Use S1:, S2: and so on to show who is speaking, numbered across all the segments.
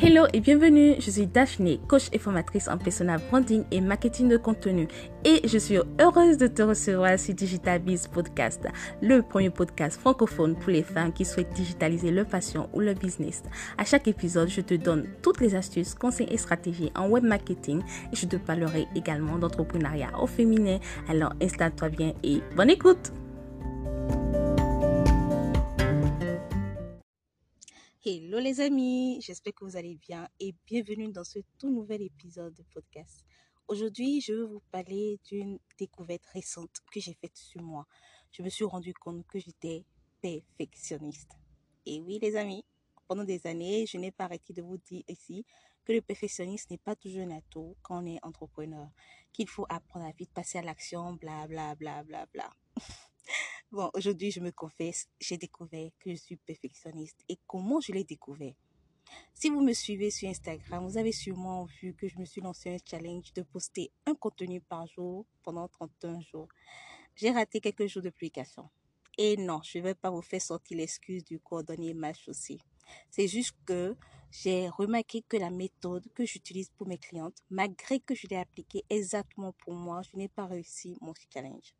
S1: Hello et bienvenue, je suis Daphné, coach et formatrice en personal branding et marketing de contenu et je suis heureuse de te recevoir sur Digital Biz Podcast, le premier podcast francophone pour les femmes qui souhaitent digitaliser leur passion ou leur business. À chaque épisode, je te donne toutes les astuces, conseils et stratégies en web marketing et je te parlerai également d'entrepreneuriat au féminin. Alors installe-toi bien et bonne écoute! Hello les amis, j'espère que vous allez bien et bienvenue dans ce tout nouvel épisode de podcast. Aujourd'hui, je vais vous parler d'une découverte récente que j'ai faite sur moi. Je me suis rendu compte que j'étais perfectionniste. Et oui les amis, pendant des années, je n'ai pas arrêté de vous dire ici que le perfectionnisme n'est pas toujours un atout quand on est entrepreneur, qu'il faut apprendre à vite passer à l'action, bla bla bla bla bla. Bon, aujourd'hui, je me confesse, j'ai découvert que je suis perfectionniste. Et comment je l'ai découvert Si vous me suivez sur Instagram, vous avez sûrement vu que je me suis lancé un challenge de poster un contenu par jour pendant 31 jours. J'ai raté quelques jours de publication. Et non, je ne vais pas vous faire sortir l'excuse du coordonné mal chaussé. C'est juste que j'ai remarqué que la méthode que j'utilise pour mes clientes, malgré que je l'ai appliquée exactement pour moi, je n'ai pas réussi mon challenge.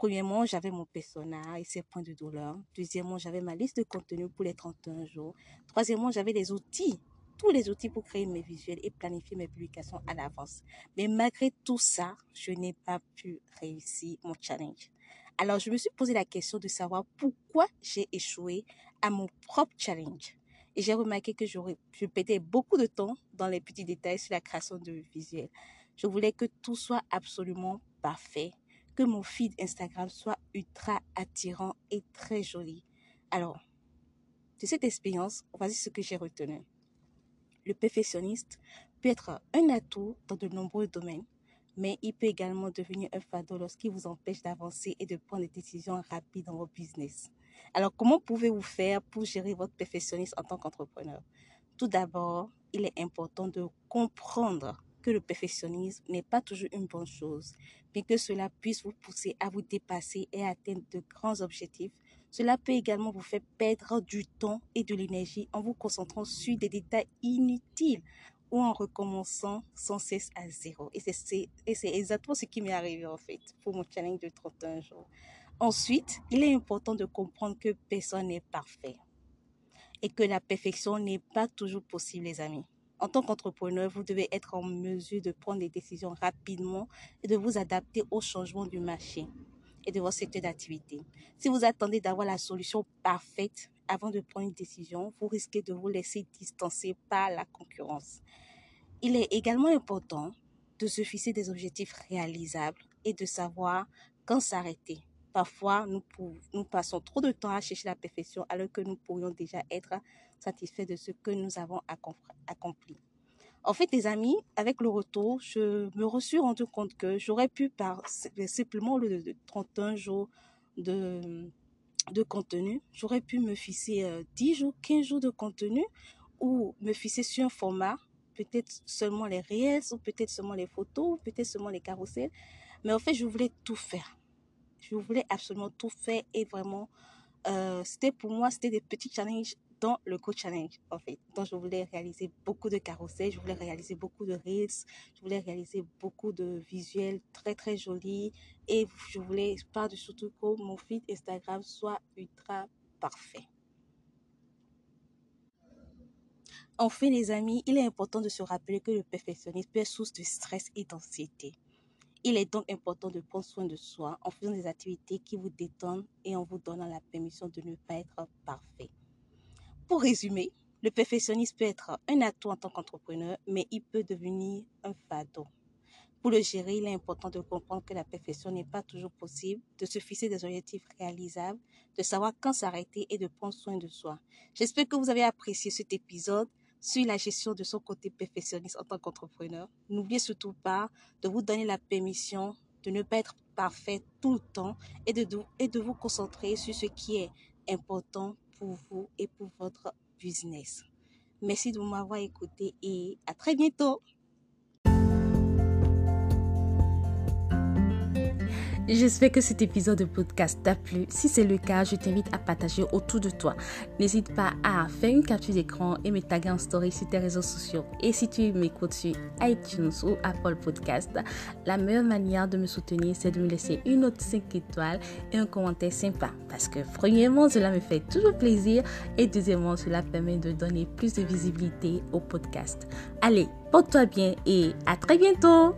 S1: Premièrement, j'avais mon persona et ses points de douleur. Deuxièmement, j'avais ma liste de contenu pour les 31 jours. Troisièmement, j'avais les outils, tous les outils pour créer mes visuels et planifier mes publications à l'avance. Mais malgré tout ça, je n'ai pas pu réussir mon challenge. Alors, je me suis posé la question de savoir pourquoi j'ai échoué à mon propre challenge. Et j'ai remarqué que je pétais beaucoup de temps dans les petits détails sur la création de visuels. Je voulais que tout soit absolument parfait que mon feed Instagram soit ultra attirant et très joli. Alors, de cette expérience, voici ce que j'ai retenu. Le perfectionniste peut être un atout dans de nombreux domaines, mais il peut également devenir un fardeau lorsqu'il vous empêche d'avancer et de prendre des décisions rapides dans votre business. Alors, comment pouvez-vous faire pour gérer votre perfectionnisme en tant qu'entrepreneur? Tout d'abord, il est important de comprendre que le perfectionnisme n'est pas toujours une bonne chose. Bien que cela puisse vous pousser à vous dépasser et à atteindre de grands objectifs, cela peut également vous faire perdre du temps et de l'énergie en vous concentrant sur des détails inutiles ou en recommençant sans cesse à zéro. Et c'est exactement ce qui m'est arrivé en fait pour mon challenge de 31 jours. Ensuite, il est important de comprendre que personne n'est parfait et que la perfection n'est pas toujours possible, les amis. En tant qu'entrepreneur, vous devez être en mesure de prendre des décisions rapidement et de vous adapter aux changements du marché et de votre secteur d'activité. Si vous attendez d'avoir la solution parfaite avant de prendre une décision, vous risquez de vous laisser distancer par la concurrence. Il est également important de se fixer des objectifs réalisables et de savoir quand s'arrêter. Parfois, nous, passons trop de temps à chercher la perfection alors que nous pourrions déjà être satisfaits de ce que nous avons accompli. En fait, les amis, avec le retour, je me suis rendu compte que j'aurais pu, par simplement le 31 jours de, de contenu, j'aurais pu me fixer 10 euh, jours, 15 jours de contenu ou me fixer sur un format, peut-être seulement les réels ou peut-être seulement les photos, peut-être seulement les carousels. Mais en fait, je voulais tout faire. Je voulais absolument tout faire et vraiment, euh, c'était pour moi, c'était des petits challenges dans le Go Challenge, en fait. Donc, je voulais réaliser beaucoup de carousels, je voulais réaliser beaucoup de reels, je voulais réaliser beaucoup de visuels très, très jolis. Et je voulais, par-dessus tout, que mon feed Instagram soit ultra parfait. Enfin, les amis, il est important de se rappeler que le perfectionnisme être source de stress et d'anxiété. Il est donc important de prendre soin de soi en faisant des activités qui vous détendent et en vous donnant la permission de ne pas être parfait. Pour résumer, le perfectionnisme peut être un atout en tant qu'entrepreneur, mais il peut devenir un fardeau. Pour le gérer, il est important de comprendre que la perfection n'est pas toujours possible, de se fixer des objectifs réalisables, de savoir quand s'arrêter et de prendre soin de soi. J'espère que vous avez apprécié cet épisode sur la gestion de son côté perfectionniste en tant qu'entrepreneur. N'oubliez surtout pas de vous donner la permission de ne pas être parfait tout le temps et de, et de vous concentrer sur ce qui est important pour vous et pour votre business. Merci de m'avoir écouté et à très bientôt. J'espère que cet épisode de podcast t'a plu. Si c'est le cas, je t'invite à partager autour de toi. N'hésite pas à faire une capture d'écran et me taguer en story sur tes réseaux sociaux. Et si tu m'écoutes sur iTunes ou Apple Podcast, la meilleure manière de me soutenir, c'est de me laisser une note 5 étoiles et un commentaire sympa. Parce que premièrement, cela me fait toujours plaisir et deuxièmement, cela permet de donner plus de visibilité au podcast. Allez, porte-toi bien et à très bientôt